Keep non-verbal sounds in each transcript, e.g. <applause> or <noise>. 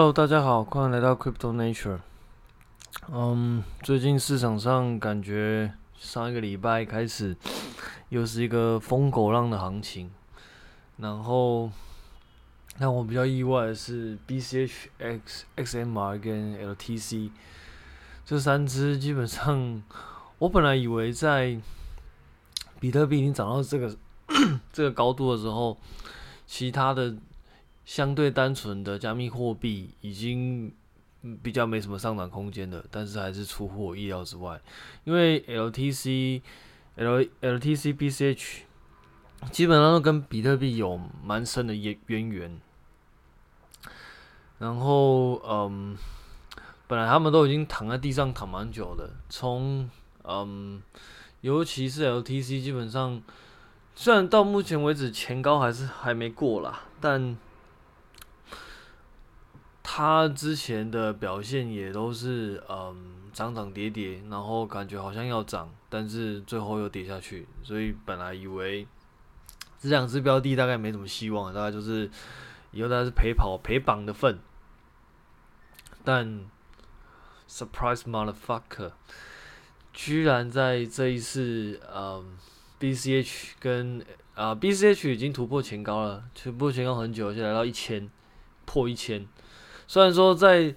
Hello，大家好，欢迎来到 Crypto Nature。嗯，最近市场上感觉上一个礼拜开始又是一个疯狗浪的行情，然后让我比较意外的是 BCH、X、XMR 跟 LTC 这三只，基本上 <laughs> 我本来以为在比特币已经涨到这个 <coughs> 这个高度的时候，其他的。相对单纯的加密货币已经比较没什么上涨空间的，但是还是出乎我意料之外，因为 LTC、L、LTC、BCH 基本上都跟比特币有蛮深的渊渊源。然后，嗯，本来他们都已经躺在地上躺蛮久了，从嗯，尤其是 LTC，基本上虽然到目前为止前高还是还没过啦，但它之前的表现也都是嗯涨涨跌跌，然后感觉好像要涨，但是最后又跌下去，所以本来以为这两只标的大概没什么希望，大概就是以后大概是陪跑陪绑的份。但 surprise motherfucker，居然在这一次嗯 BCH 跟啊、BCH 已经突破前高了，突破前高很久，就来到一千破一千。虽然说在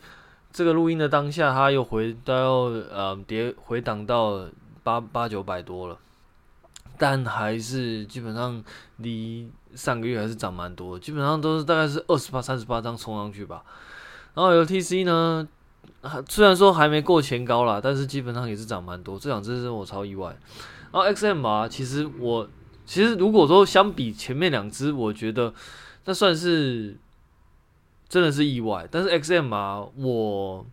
这个录音的当下，它又回到呃跌回档到八八九百多了，但还是基本上离上个月还是涨蛮多，基本上都是大概是二十八、三十八张冲上去吧。然后 LTC 呢，虽然说还没过前高啦，但是基本上也是涨蛮多，这两只是我超意外。然后 XMR 其实我其实如果说相比前面两只，我觉得那算是。真的是意外，但是 X M 啊我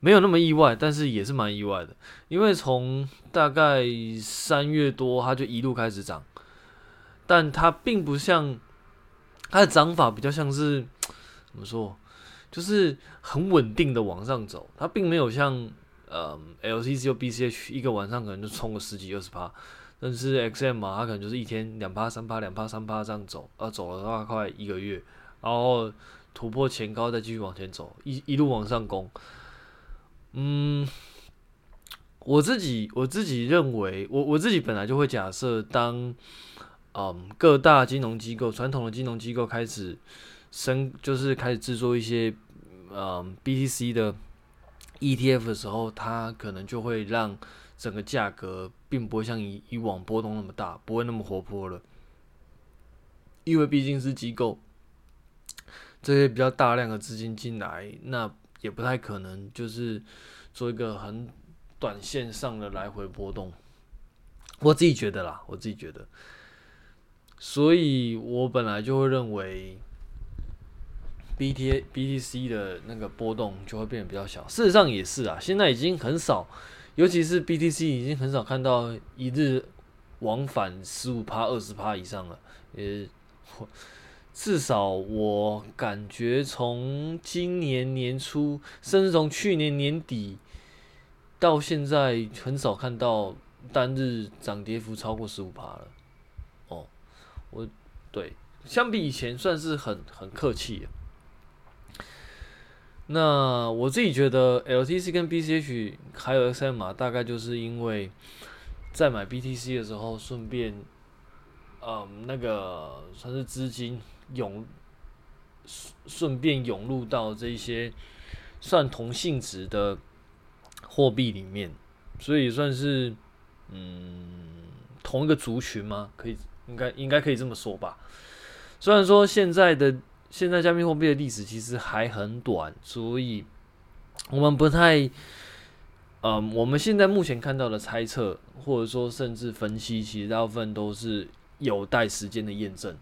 没有那么意外，但是也是蛮意外的，因为从大概三月多，它就一路开始涨，但它并不像它的涨法比较像是怎么说，就是很稳定的往上走，它并没有像呃 LTC 或 BCH 一个晚上可能就冲个十几二十趴，但是 X M 啊它可能就是一天两趴三趴两趴三趴这样走，啊走了大概快一个月，然后。突破前高，再继续往前走，一一路往上攻。嗯，我自己我自己认为，我我自己本来就会假设，当嗯各大金融机构、传统的金融机构开始生，就是开始制作一些嗯 BTC 的 ETF 的时候，它可能就会让整个价格并不会像以以往波动那么大，不会那么活泼了，因为毕竟是机构。这些比较大量的资金进来，那也不太可能就是做一个很短线上的来回波动。我自己觉得啦，我自己觉得，所以我本来就会认为，BT BTC 的那个波动就会变得比较小。事实上也是啊，现在已经很少，尤其是 BTC 已经很少看到一日往返十五趴、二十趴以上了，也。至少我感觉，从今年年初，甚至从去年年底到现在，很少看到单日涨跌幅超过十五趴了。哦，我对，相比以前算是很很客气。那我自己觉得，LTC 跟 BCH 还有 XMR，大概就是因为在买 BTC 的时候，顺便，嗯，那个算是资金。涌顺便涌入到这些算同性质的货币里面，所以算是嗯同一个族群吗？可以应该应该可以这么说吧。虽然说现在的现在加密货币的历史其实还很短，所以我们不太嗯我们现在目前看到的猜测或者说甚至分析，其实大部分都是有待时间的验证。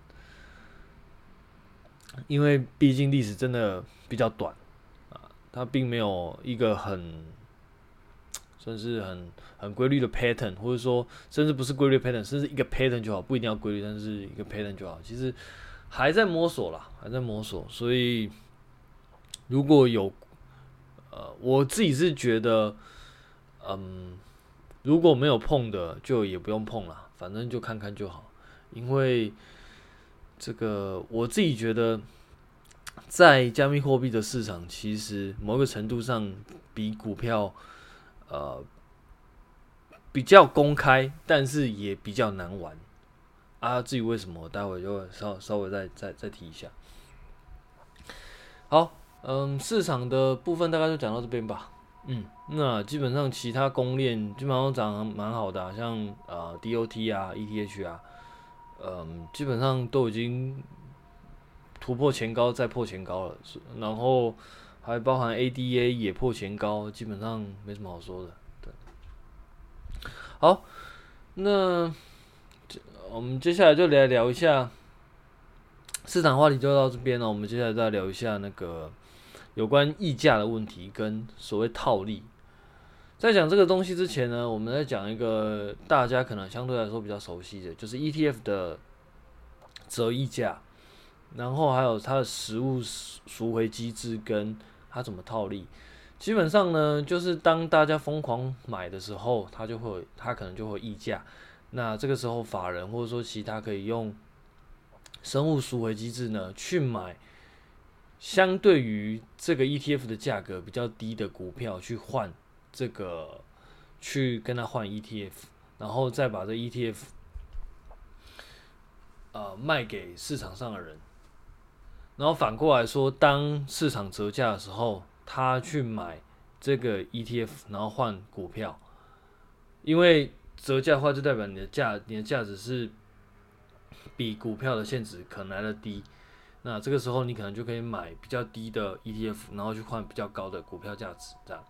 因为毕竟历史真的比较短啊，它并没有一个很算是很很规律的 pattern，或者说甚至不是规律 pattern，甚至一个 pattern 就好，不一定要规律，但是一个 pattern 就好。其实还在摸索啦，还在摸索。所以如果有呃，我自己是觉得，嗯，如果没有碰的，就也不用碰了，反正就看看就好，因为。这个我自己觉得，在加密货币的市场，其实某个程度上比股票，呃，比较公开，但是也比较难玩啊。至于为什么，我待会就稍稍微再再再提一下。好，嗯，市场的部分大概就讲到这边吧。嗯，那基本上其他公链基本上都涨蛮好的，啊，像呃 DOT 啊、ETH 啊，嗯，基本上都已经。突破前高，再破前高了，然后还包含 ADA 也破前高，基本上没什么好说的。对，好，那我们接下来就来聊一下市场话题，就到这边了。我们接下来再聊一下那个有关溢价的问题跟所谓套利。在讲这个东西之前呢，我们再讲一个大家可能相对来说比较熟悉的，就是 ETF 的折溢价。然后还有它的实物赎回机制跟它怎么套利，基本上呢，就是当大家疯狂买的时候，它就会它可能就会溢价。那这个时候法人或者说其他可以用生物赎回机制呢去买，相对于这个 ETF 的价格比较低的股票去换这个，去跟他换 ETF，然后再把这 ETF 呃卖给市场上的人。然后反过来说，当市场折价的时候，他去买这个 ETF，然后换股票，因为折价的话就代表你的价，你的价值是比股票的现值可能来的低。那这个时候你可能就可以买比较低的 ETF，然后去换比较高的股票价值，这样，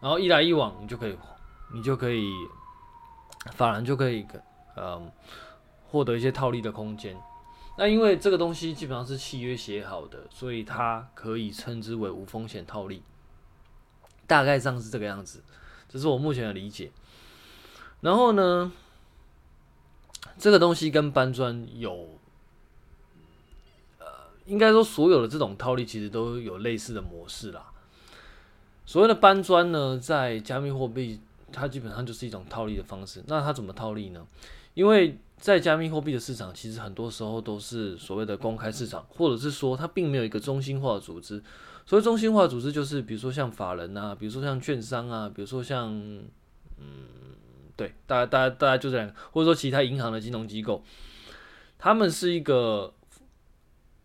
然后一来一往，你就可以，你就可以，法人就可以，嗯，获得一些套利的空间。那因为这个东西基本上是契约写好的，所以它可以称之为无风险套利，大概上是这个样子，这是我目前的理解。然后呢，这个东西跟搬砖有，呃，应该说所有的这种套利其实都有类似的模式啦。所谓的搬砖呢，在加密货币，它基本上就是一种套利的方式。那它怎么套利呢？因为在加密货币的市场，其实很多时候都是所谓的公开市场，或者是说它并没有一个中心化的组织。所谓中心化组织，就是比如说像法人啊，比如说像券商啊，比如说像嗯，对，大家大家大家就这样，或者说其他银行的金融机构，他们是一个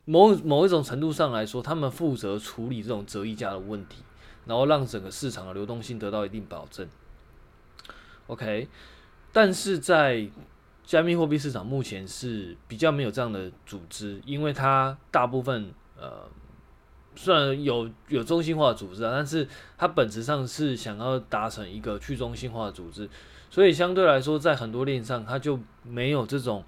某某一种程度上来说，他们负责处理这种折溢价的问题，然后让整个市场的流动性得到一定保证。OK，但是在加密货币市场目前是比较没有这样的组织，因为它大部分呃虽然有有中心化的组织啊，但是它本质上是想要达成一个去中心化的组织，所以相对来说，在很多链上它就没有这种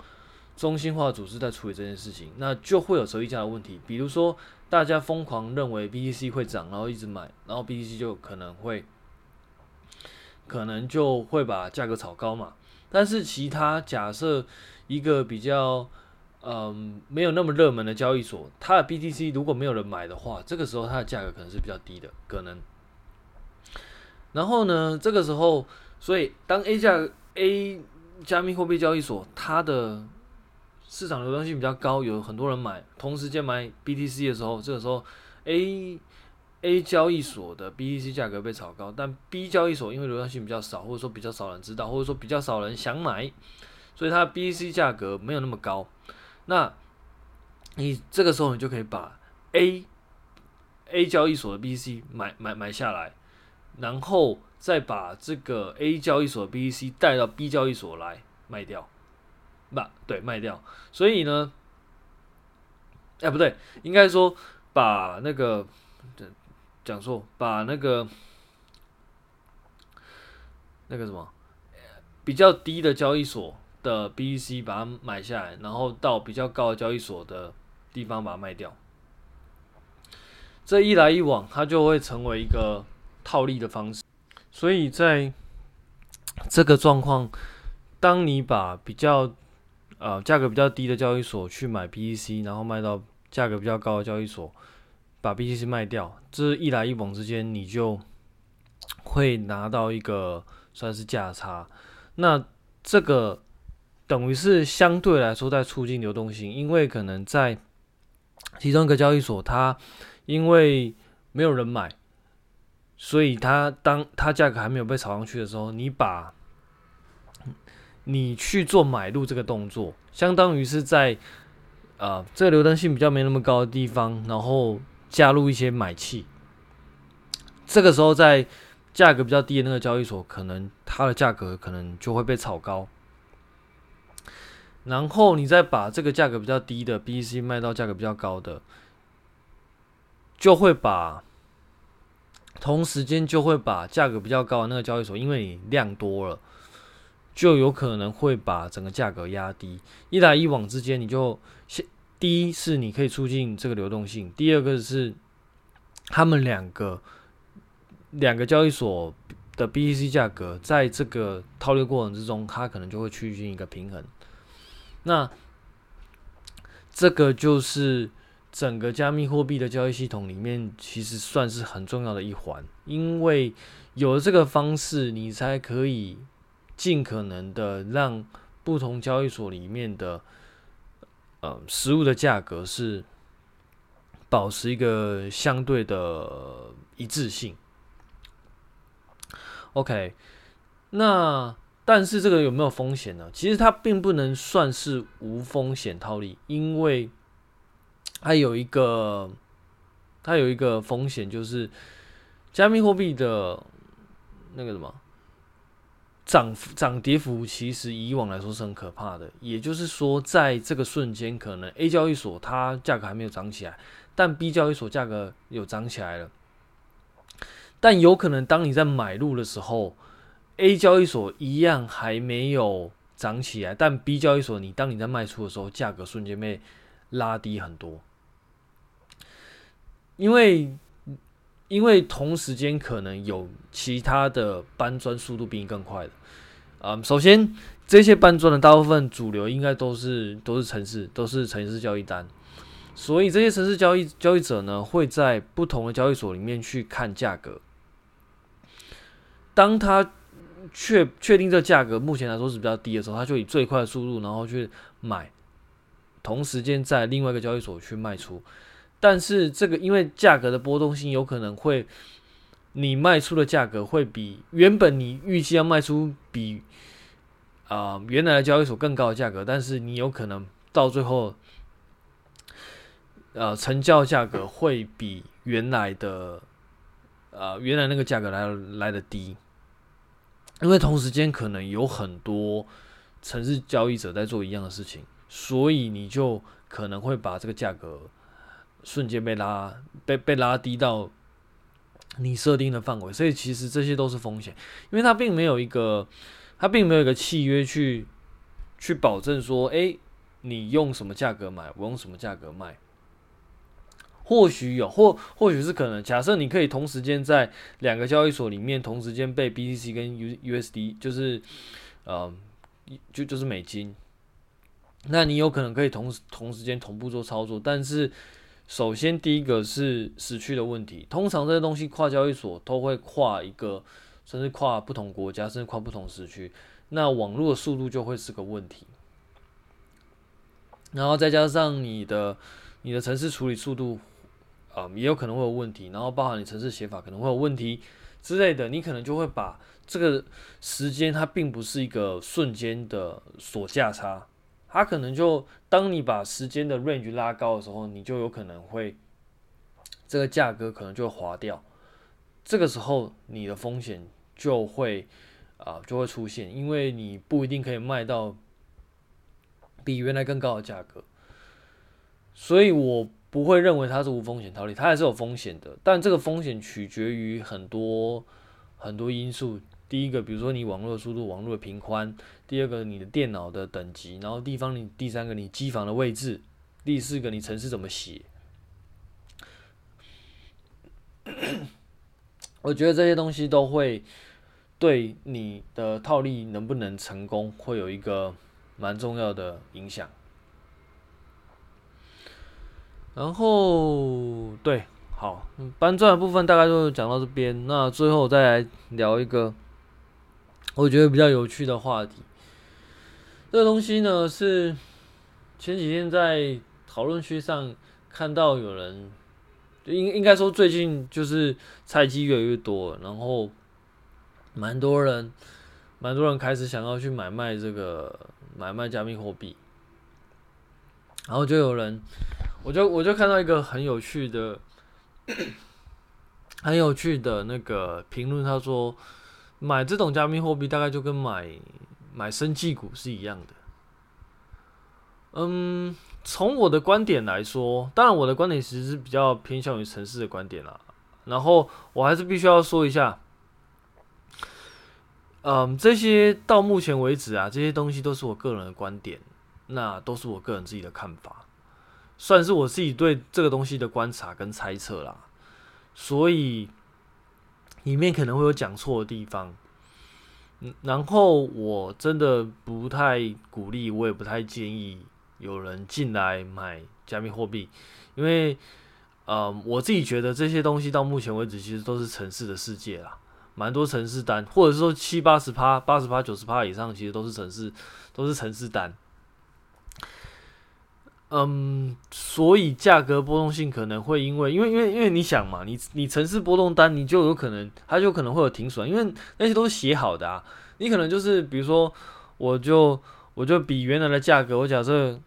中心化组织在处理这件事情，那就会有收益价的问题。比如说，大家疯狂认为 BTC 会涨，然后一直买，然后 BTC 就可能会可能就会把价格炒高嘛。但是其他假设一个比较嗯没有那么热门的交易所，它的 BTC 如果没有人买的话，这个时候它的价格可能是比较低的，可能。然后呢，这个时候，所以当 A 价 A 加密货币交易所它的市场流动性比较高，有很多人买，同时间买 BTC 的时候，这个时候 A A 交易所的 BTC 价格被炒高，但 B 交易所因为流动性比较少，或者说比较少人知道，或者说比较少人想买，所以它的 BTC 价格没有那么高。那你这个时候你就可以把 A A 交易所的 BTC 买买买下来，然后再把这个 A 交易所的 BTC 带到 B 交易所来卖掉，把，对，卖掉。所以呢，哎，不对，应该说把那个。讲错，把那个那个什么比较低的交易所的 BEC 把它买下来，然后到比较高的交易所的地方把它卖掉。这一来一往，它就会成为一个套利的方式。所以在这个状况，当你把比较呃价格比较低的交易所去买 BTC，然后卖到价格比较高的交易所。把 BTC 卖掉，这一来一往之间，你就会拿到一个算是价差。那这个等于是相对来说在促进流动性，因为可能在其中一个交易所，它因为没有人买，所以它当它价格还没有被炒上去的时候，你把你去做买入这个动作，相当于是在呃这个流动性比较没那么高的地方，然后加入一些买气。这个时候，在价格比较低的那个交易所，可能它的价格可能就会被炒高。然后你再把这个价格比较低的 BTC 卖到价格比较高的，就会把同时间就会把价格比较高的那个交易所，因为你量多了，就有可能会把整个价格压低。一来一往之间，你就先第一是你可以促进这个流动性，第二个是他们两个两个交易所的 BTC 价格在这个套利过程之中，它可能就会趋近一个平衡。那这个就是整个加密货币的交易系统里面，其实算是很重要的一环，因为有了这个方式，你才可以尽可能的让不同交易所里面的呃实物的价格是保持一个相对的一致性。OK，那。但是这个有没有风险呢？其实它并不能算是无风险套利，因为它有一个它有一个风险，就是加密货币的那个什么涨涨跌幅，其实以往来说是很可怕的。也就是说，在这个瞬间，可能 A 交易所它价格还没有涨起来，但 B 交易所价格有涨起来了。但有可能当你在买入的时候，A 交易所一样还没有涨起来，但 B 交易所，你当你在卖出的时候，价格瞬间被拉低很多，因为因为同时间可能有其他的搬砖速度比你更快的，嗯，首先这些搬砖的大部分主流应该都是都是城市，都是城市交易单，所以这些城市交易交易者呢，会在不同的交易所里面去看价格，当他。确确定这价格目前来说是比较低的时候，他就以最快的速度，然后去买，同时间在另外一个交易所去卖出。但是这个因为价格的波动性，有可能会你卖出的价格会比原本你预计要卖出比啊、原来的交易所更高的价格，但是你有可能到最后，呃成交价格会比原来的呃原来那个价格来来的低。因为同时间可能有很多城市交易者在做一样的事情，所以你就可能会把这个价格瞬间被拉被被拉低到你设定的范围，所以其实这些都是风险，因为它并没有一个它并没有一个契约去去保证说，哎，你用什么价格买，我用什么价格卖。或许有，或或许是可能。假设你可以同时间在两个交易所里面同时间被 BTC 跟 U USD，就是呃，就就是美金，那你有可能可以同时同时间同步做操作。但是，首先第一个是时区的问题。通常这些东西跨交易所都会跨一个，甚至跨不同国家，甚至跨不同时区，那网络的速度就会是个问题。然后再加上你的你的程式处理速度。啊，也有可能会有问题，然后包含你程式写法可能会有问题之类的，你可能就会把这个时间它并不是一个瞬间的锁价差，它可能就当你把时间的 range 拉高的时候，你就有可能会这个价格可能就会滑掉，这个时候你的风险就会啊就会出现，因为你不一定可以卖到比原来更高的价格，所以我。不会认为它是无风险套利，它还是有风险的。但这个风险取决于很多很多因素。第一个，比如说你网络速度、网络的频宽；第二个，你的电脑的等级；然后地方你第三个，你机房的位置；第四个，你城市怎么写。<coughs> 我觉得这些东西都会对你的套利能不能成功，会有一个蛮重要的影响。然后，对，好，搬砖的部分大概就讲到这边。那最后再来聊一个我觉得比较有趣的话题。这个东西呢是前几天在讨论区上看到有人，应应该说最近就是菜鸡越来越多，然后蛮多人，蛮多人开始想要去买卖这个买卖加密货币，然后就有人，我就我就看到一个很有趣的，很有趣的那个评论，他说买这种加密货币大概就跟买买生技股是一样的。嗯，从我的观点来说，当然我的观点其实是比较偏向于城市的观点啦。然后我还是必须要说一下，嗯，这些到目前为止啊，这些东西都是我个人的观点，那都是我个人自己的看法，算是我自己对这个东西的观察跟猜测啦。所以里面可能会有讲错的地方。嗯，然后我真的不太鼓励，我也不太建议。有人进来买加密货币，因为，呃，我自己觉得这些东西到目前为止其实都是城市的世界啦，蛮多城市单，或者说七八十趴、八十趴、九十趴以上，其实都是城市，都是城市单。嗯，所以价格波动性可能会因为，因为，因为，因为你想嘛，你你程式波动单，你就有可能，它就可能会有停损，因为那些都是写好的啊，你可能就是比如说，我就我就比原来的价格，我假设。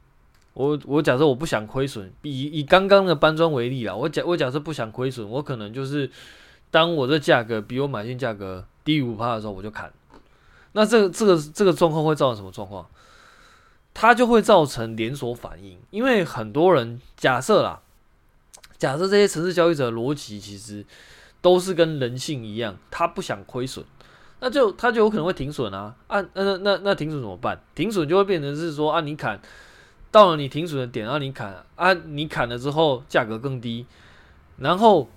我我假设我不想亏损，以以刚刚的搬砖为例啦，我假我假设不想亏损，我可能就是当我的价格比我买进价格低于五趴的时候，我就砍。那这这个这个状况会造成什么状况？它就会造成连锁反应，因为很多人假设啦，假设这些城市交易者逻辑其实都是跟人性一样，他不想亏损，那就他就有可能会停损啊啊那那那停损怎么办？停损就会变成是说啊你砍。到了你停损的点，让你砍啊，你砍了之后价格更低，然后，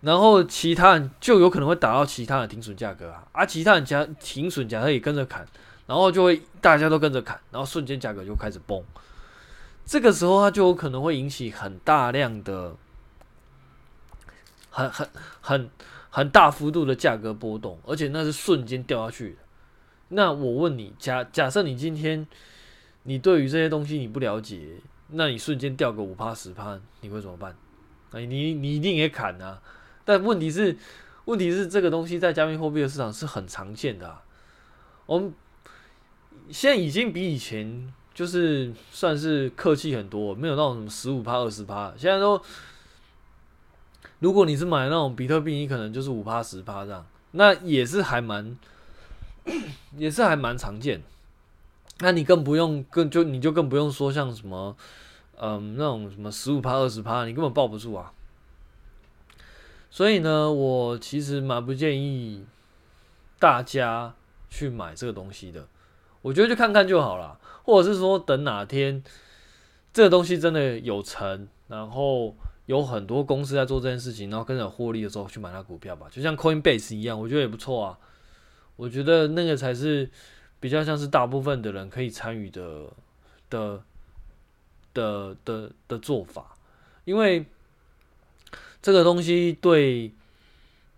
然后其他人就有可能会打到其他的停损价格啊，啊，其他人加停损假设也跟着砍，然后就会大家都跟着砍，然后瞬间价格就开始崩，这个时候它就有可能会引起很大量的、很很很很大幅度的价格波动，而且那是瞬间掉下去。那我问你，假假设你今天。你对于这些东西你不了解，那你瞬间掉个五趴十趴，你会怎么办？哎，你你一定也砍啊！但问题是，问题是这个东西在加密货币的市场是很常见的啊。我们现在已经比以前就是算是客气很多，没有那种什么十五趴二十趴，现在都，如果你是买那种比特币，你可能就是五趴十趴这样，那也是还蛮，<coughs> 也是还蛮常见。那你更不用，更就你就更不用说像什么，嗯，那种什么十五趴、二十趴，你根本抱不住啊。所以呢，我其实蛮不建议大家去买这个东西的。我觉得就看看就好了，或者是说等哪天这个东西真的有成，然后有很多公司在做这件事情，然后跟着获利的时候去买它股票吧。就像 Coinbase 一样，我觉得也不错啊。我觉得那个才是。比较像是大部分的人可以参与的的的的的做法，因为这个东西对，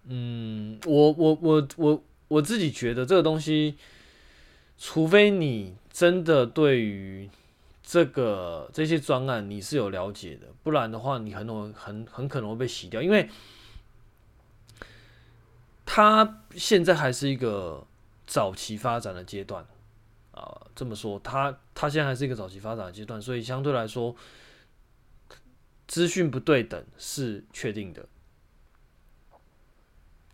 嗯，我我我我我自己觉得这个东西，除非你真的对于这个这些专案你是有了解的，不然的话你很容很很可能会被洗掉，因为它现在还是一个。早期发展的阶段，啊、这么说，它它现在还是一个早期发展的阶段，所以相对来说，资讯不对等是确定的。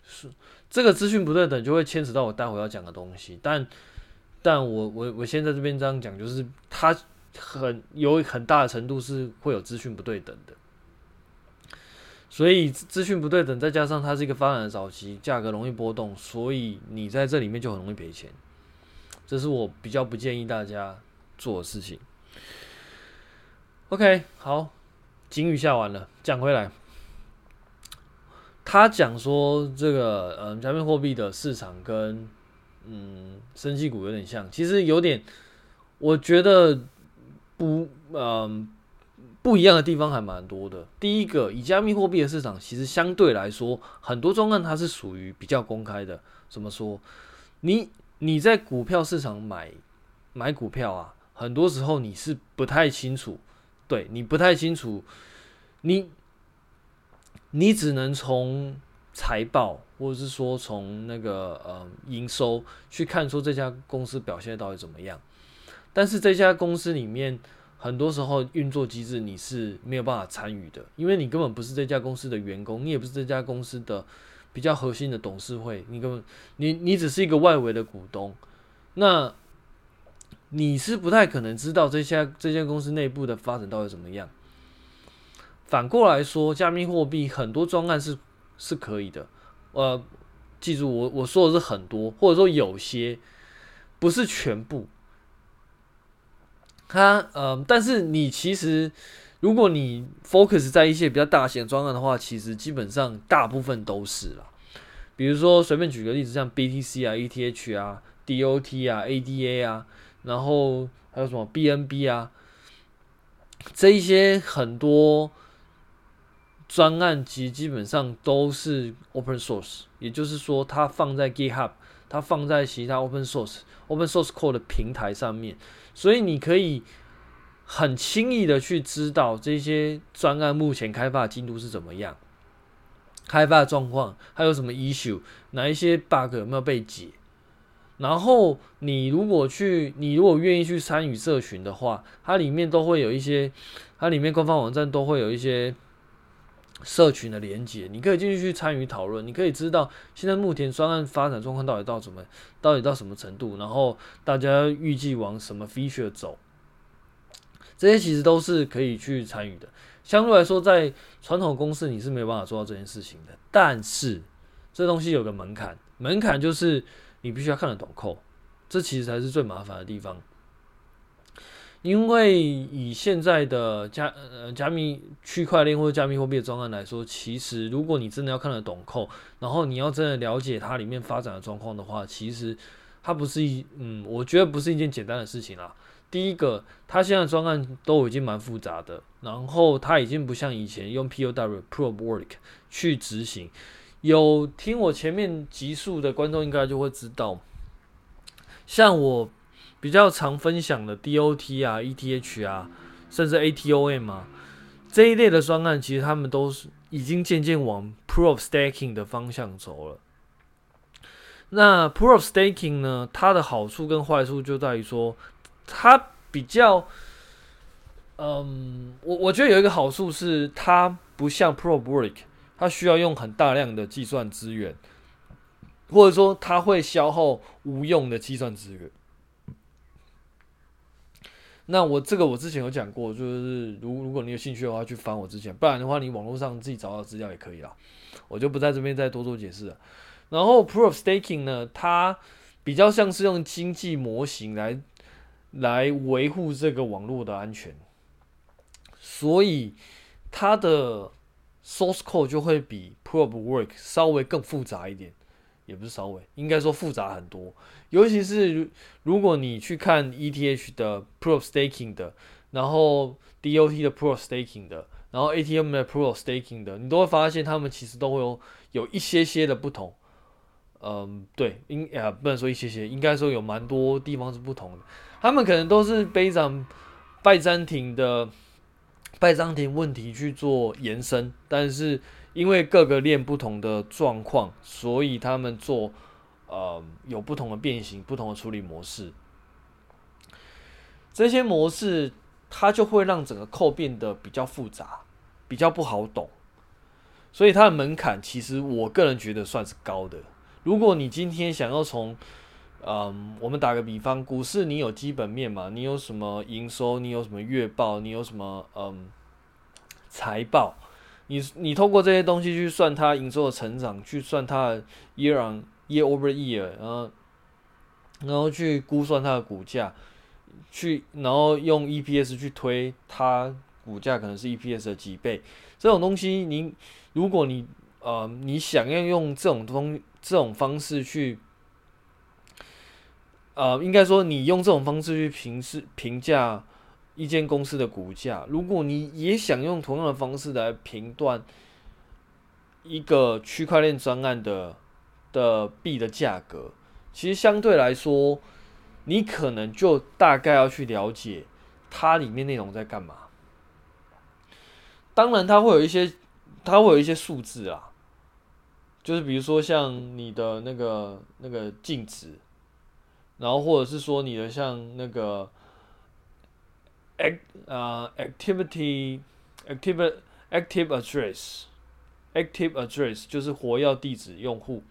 是这个资讯不对等，就会牵扯到我待会要讲的东西。但，但我我我现在这边这样讲，就是它很有很大的程度是会有资讯不对等的。所以资讯不对等，再加上它是一个发展的早期，价格容易波动，所以你在这里面就很容易赔钱。这是我比较不建议大家做的事情。OK，好，警语下完了，讲回来，他讲说这个嗯，加密货币的市场跟嗯，生技股有点像，其实有点，我觉得不嗯。不一样的地方还蛮多的。第一个，以加密货币的市场，其实相对来说，很多专案它是属于比较公开的。怎么说？你你在股票市场买买股票啊，很多时候你是不太清楚，对你不太清楚，你你只能从财报或者是说从那个呃营收去看说这家公司表现到底怎么样，但是这家公司里面很多时候运作机制你是没有办法参与的，因为你根本不是这家公司的员工，你也不是这家公司的比较核心的董事会，你根本你你只是一个外围的股东，那。你是不太可能知道这家这家公司内部的发展到底怎么样。反过来说，加密货币很多专案是是可以的。呃，记住我我说的是很多，或者说有些，不是全部。它呃，但是你其实如果你 focus 在一些比较大型的专案的话，其实基本上大部分都是啦。比如说随便举个例子，像 BTC 啊、ETH 啊、DOT 啊、ADA 啊。然后还有什么 BNB 啊，这一些很多专案其实基本上都是 open source，也就是说它放在 GitHub，它放在其他 open source open source code 的平台上面，所以你可以很轻易的去知道这些专案目前开发进度是怎么样，开发状况，还有什么 issue，哪一些 bug 有没有被解。然后你如果去，你如果愿意去参与社群的话，它里面都会有一些，它里面官方网站都会有一些社群的连接，你可以进去去参与讨论，你可以知道现在目前专案发展状况到底到什么，到底到什么程度，然后大家预计往什么 feature 走，这些其实都是可以去参与的。相对来说，在传统公司你是没有办法做到这件事情的，但是这东西有个门槛，门槛就是。你必须要看得懂 code，这其实才是最麻烦的地方。因为以现在的加呃加密区块链或者加密货币的专案来说，其实如果你真的要看得懂扣然后你要真的了解它里面发展的状况的话，其实它不是一嗯，我觉得不是一件简单的事情啦。第一个，它现在专案都已经蛮复杂的，然后它已经不像以前用 POW Proof of Work 去执行。有听我前面集数的观众应该就会知道，像我比较常分享的 DOT 啊、ETH 啊，甚至 ATOM 啊这一类的专案，其实他们都是已经渐渐往 Proof Staking 的方向走了。那 Proof Staking 呢，它的好处跟坏处就在于说，它比较，嗯，我我觉得有一个好处是，它不像 Proof of Work。它需要用很大量的计算资源，或者说它会消耗无用的计算资源。那我这个我之前有讲过，就是如如果你有兴趣的话，去翻我之前，不然的话你网络上自己找到资料也可以啦，我就不在这边再多做解释了。然后 Proof of Staking 呢，它比较像是用经济模型来来维护这个网络的安全，所以它的。Source code 就会比 Proof of Work 稍微更复杂一点，也不是稍微，应该说复杂很多。尤其是如果你去看 ETH 的 Proof Staking 的，然后 DOT 的 Proof Staking 的，然后 ATM 的 Proof Staking 的，你都会发现他们其实都会有有一些些的不同。嗯，对，应啊不能说一些些，应该说有蛮多地方是不同的。他们可能都是背上拜占庭的。拜占庭问题去做延伸，但是因为各个链不同的状况，所以他们做呃有不同的变形、不同的处理模式。这些模式它就会让整个扣变得比较复杂、比较不好懂，所以它的门槛其实我个人觉得算是高的。如果你今天想要从嗯，我们打个比方，股市你有基本面嘛？你有什么营收？你有什么月报？你有什么嗯财报？你你透过这些东西去算它营收的成长，去算它的 year on year over year，然后然后去估算它的股价，去然后用 EPS 去推它股价可能是 EPS 的几倍。这种东西你，如果你呃你想要用这种东这种方式去。呃，应该说，你用这种方式去评视评价一间公司的股价，如果你也想用同样的方式来评断一个区块链专案的的币的价格，其实相对来说，你可能就大概要去了解它里面内容在干嘛。当然它会有一些，它会有一些数字啊，就是比如说像你的那个那个净值，然后或者是说你的像那个 act 啊 activity active active address active address 就是活跃地址用户，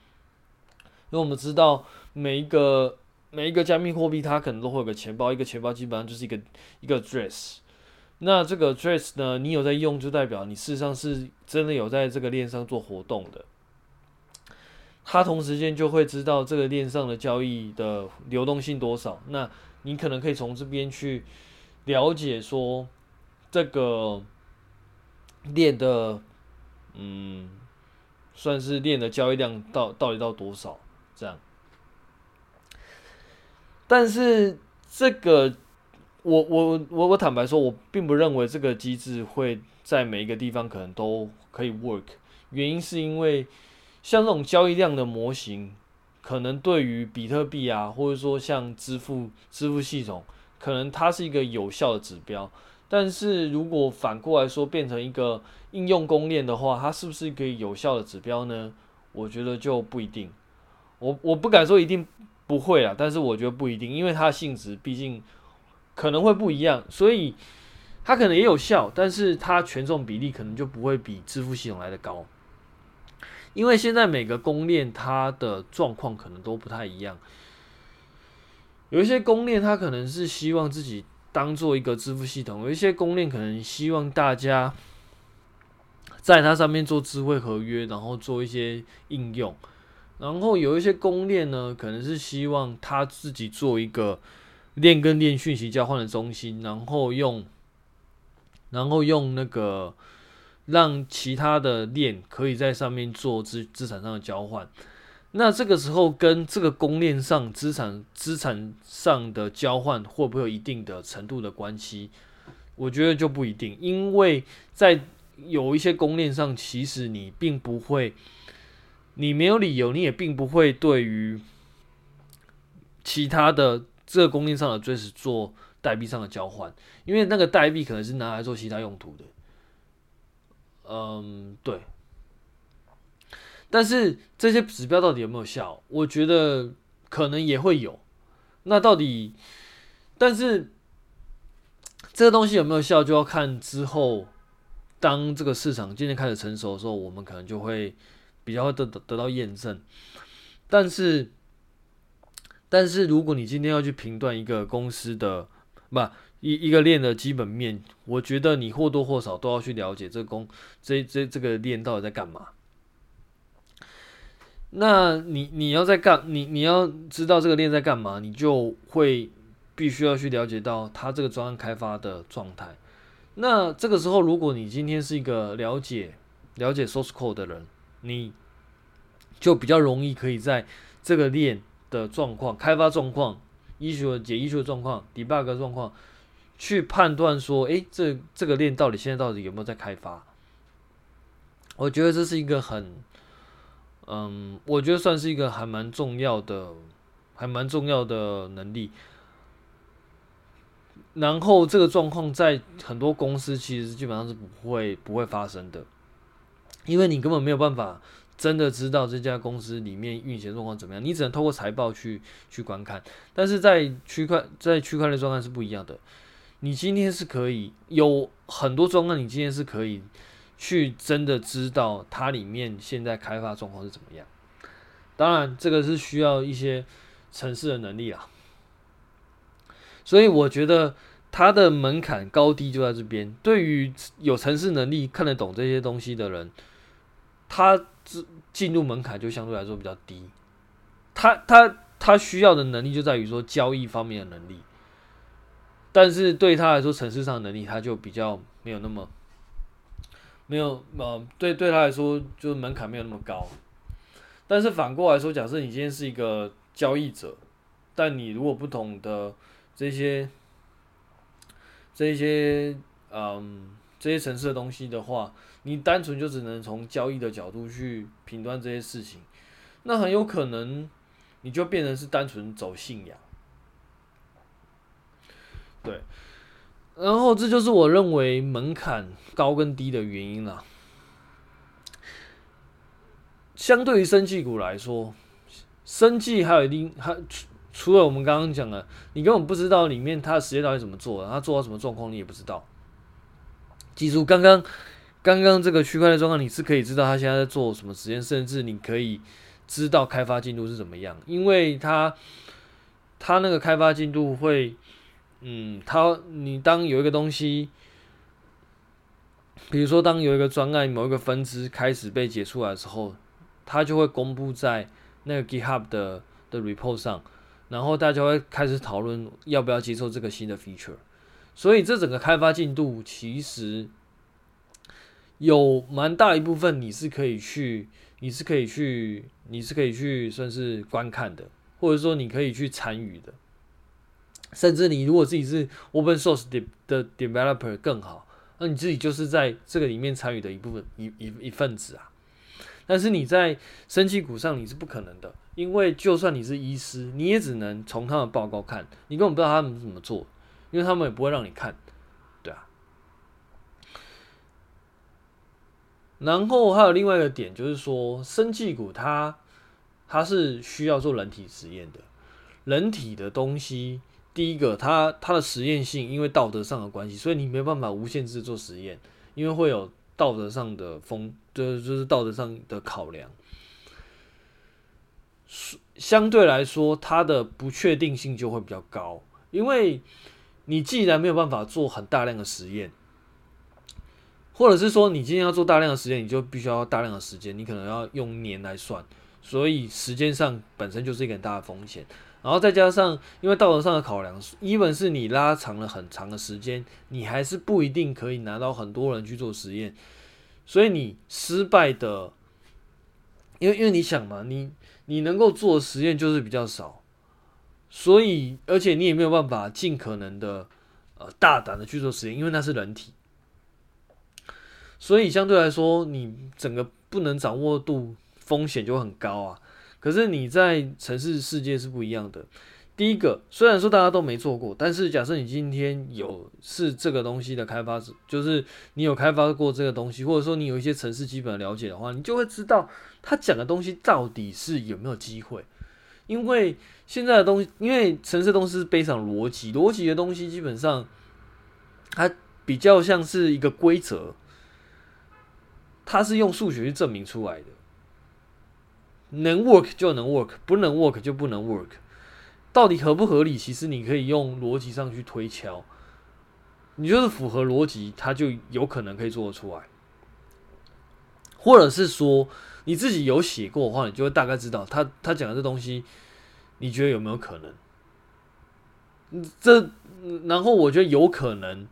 因为我们知道每一个每一个加密货币它可能都会有个钱包，一个钱包基本上就是一个一个 address。那这个 address 呢，你有在用，就代表你事实上是真的有在这个链上做活动的。它同时间就会知道这个链上的交易的流动性多少。那你可能可以从这边去了解说，这个链的，嗯，算是链的交易量到到底到多少这样。但是这个。我我我我坦白说，我并不认为这个机制会在每一个地方可能都可以 work。原因是因为像这种交易量的模型，可能对于比特币啊，或者说像支付支付系统，可能它是一个有效的指标。但是如果反过来说，变成一个应用公链的话，它是不是一个有效的指标呢？我觉得就不一定。我我不敢说一定不会啊，但是我觉得不一定，因为它的性质毕竟。可能会不一样，所以它可能也有效，但是它权重比例可能就不会比支付系统来得高，因为现在每个公链它的状况可能都不太一样，有一些公链它可能是希望自己当做一个支付系统，有一些公链可能希望大家在它上面做智慧合约，然后做一些应用，然后有一些公链呢，可能是希望它自己做一个。链跟链讯息交换的中心，然后用，然后用那个让其他的链可以在上面做资资产上的交换。那这个时候跟这个公链上资产资产上的交换会不会有一定的程度的关系？我觉得就不一定，因为在有一些公链上，其实你并不会，你没有理由，你也并不会对于其他的。这个公链上的 address 做代币上的交换，因为那个代币可能是拿来做其他用途的。嗯，对。但是这些指标到底有没有效？我觉得可能也会有。那到底，但是这个东西有没有效，就要看之后，当这个市场渐渐开始成熟的时候，我们可能就会比较会得得到验证。但是。但是如果你今天要去评断一个公司的不一一个链的基本面，我觉得你或多或少都要去了解这公这这这个链到底在干嘛。那你你要在干你你要知道这个链在干嘛，你就会必须要去了解到它这个专案开发的状态。那这个时候，如果你今天是一个了解了解 source code 的人，你就比较容易可以在这个链。的状况、开发状况、issue 解 issue 状况、debug 状况，去判断说，诶，这这个链到底现在到底有没有在开发？我觉得这是一个很，嗯，我觉得算是一个还蛮重要的、还蛮重要的能力。然后这个状况在很多公司其实基本上是不会不会发生的，因为你根本没有办法。真的知道这家公司里面运行状况怎么样？你只能透过财报去去观看。但是在区块在区块链状态是不一样的。你今天是可以有很多状况，你今天是可以去真的知道它里面现在开发状况是怎么样。当然，这个是需要一些城市的能力啊。所以我觉得它的门槛高低就在这边。对于有城市能力看得懂这些东西的人，他。进进入门槛就相对来说比较低，他他他需要的能力就在于说交易方面的能力，但是对他来说城市上的能力他就比较没有那么没有呃对对他来说就是门槛没有那么高，但是反过来说，假设你今天是一个交易者，但你如果不懂的这些这些嗯。这些程式的东西的话，你单纯就只能从交易的角度去评断这些事情，那很有可能你就变成是单纯走信仰。对，然后这就是我认为门槛高跟低的原因了。相对于生技股来说，生技还有一定还除除了我们刚刚讲的，你根本不知道里面它的实验到底怎么做的，它做到什么状况你也不知道。记住，刚刚刚刚这个区块链状况，你是可以知道它现在在做什么实验，甚至你可以知道开发进度是怎么样，因为它它那个开发进度会，嗯，它你当有一个东西，比如说当有一个专案某一个分支开始被解出来的时候，它就会公布在那个 GitHub 的的 report 上，然后大家会开始讨论要不要接受这个新的 feature。所以这整个开发进度其实有蛮大一部分你是可以去，你是可以去，你是可以去算是观看的，或者说你可以去参与的。甚至你如果自己是 open source 的的 developer 更好，那你自己就是在这个里面参与的一部分一一一份子啊。但是你在生技股上你是不可能的，因为就算你是医师，你也只能从他们报告看，你根本不知道他们怎么做。因为他们也不会让你看，对啊。然后还有另外一个点，就是说，生技股它它是需要做人体实验的，人体的东西，第一个，它它的实验性，因为道德上的关系，所以你没办法无限制做实验，因为会有道德上的风，就是就是道德上的考量。相对来说，它的不确定性就会比较高，因为。你既然没有办法做很大量的实验，或者是说你今天要做大量的实验，你就必须要大量的时间，你可能要用年来算，所以时间上本身就是一个很大的风险。然后再加上因为道德上的考量一本是你拉长了很长的时间，你还是不一定可以拿到很多人去做实验，所以你失败的，因为因为你想嘛，你你能够做实验就是比较少。所以，而且你也没有办法尽可能的呃大胆的去做实验，因为那是人体。所以相对来说，你整个不能掌握度风险就很高啊。可是你在城市世界是不一样的。第一个，虽然说大家都没做过，但是假设你今天有是这个东西的开发者，就是你有开发过这个东西，或者说你有一些城市基本的了解的话，你就会知道他讲的东西到底是有没有机会。因为现在的东西，因为城市东西是背上逻辑，逻辑的东西基本上它比较像是一个规则，它是用数学去证明出来的，能 work 就能 work，不能 work 就不能 work，到底合不合理？其实你可以用逻辑上去推敲，你就是符合逻辑，它就有可能可以做得出来，或者是说。你自己有写过的话，你就会大概知道他他讲的这东西，你觉得有没有可能？这然后我觉得有可能，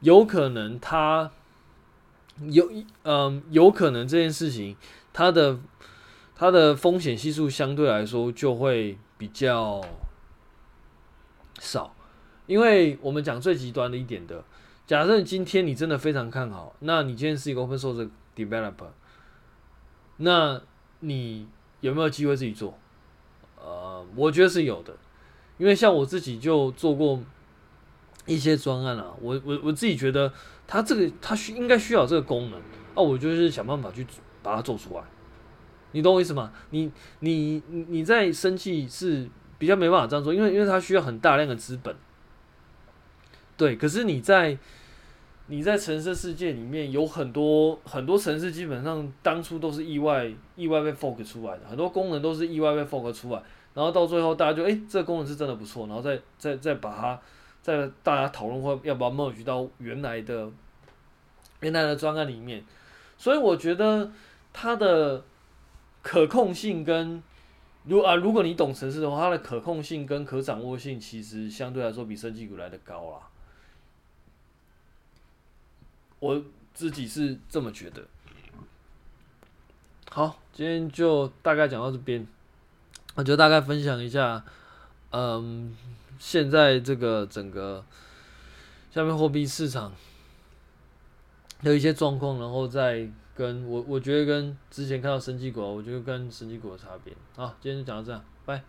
有可能他有嗯有可能这件事情，他的它的风险系数相对来说就会比较少，因为我们讲最极端的一点的，假设今天你真的非常看好，那你今天是一个 open source developer。那你有没有机会自己做？呃，我觉得是有的，因为像我自己就做过一些专案啊，我我我自己觉得它这个它需应该需要这个功能，那我就是想办法去把它做出来。你懂我意思吗？你你你在生气是比较没办法这样做，因为因为它需要很大量的资本。对，可是你在。你在城市世界里面有很多很多城市，基本上当初都是意外意外被 fork 出来的，很多功能都是意外被 fork 出来，然后到最后大家就诶、这个功能是真的不错，然后再再再把它再大家讨论或要不要 merge 到原来的原来的专案里面，所以我觉得它的可控性跟如啊，如果你懂城市的话，它的可控性跟可掌握性其实相对来说比生技股来的高啦。我自己是这么觉得。好，今天就大概讲到这边，我就大概分享一下，嗯，现在这个整个下面货币市场的一些状况，然后再跟我我觉得跟之前看到生技股，我觉得跟生技股的差别。好，今天就讲到这样，拜。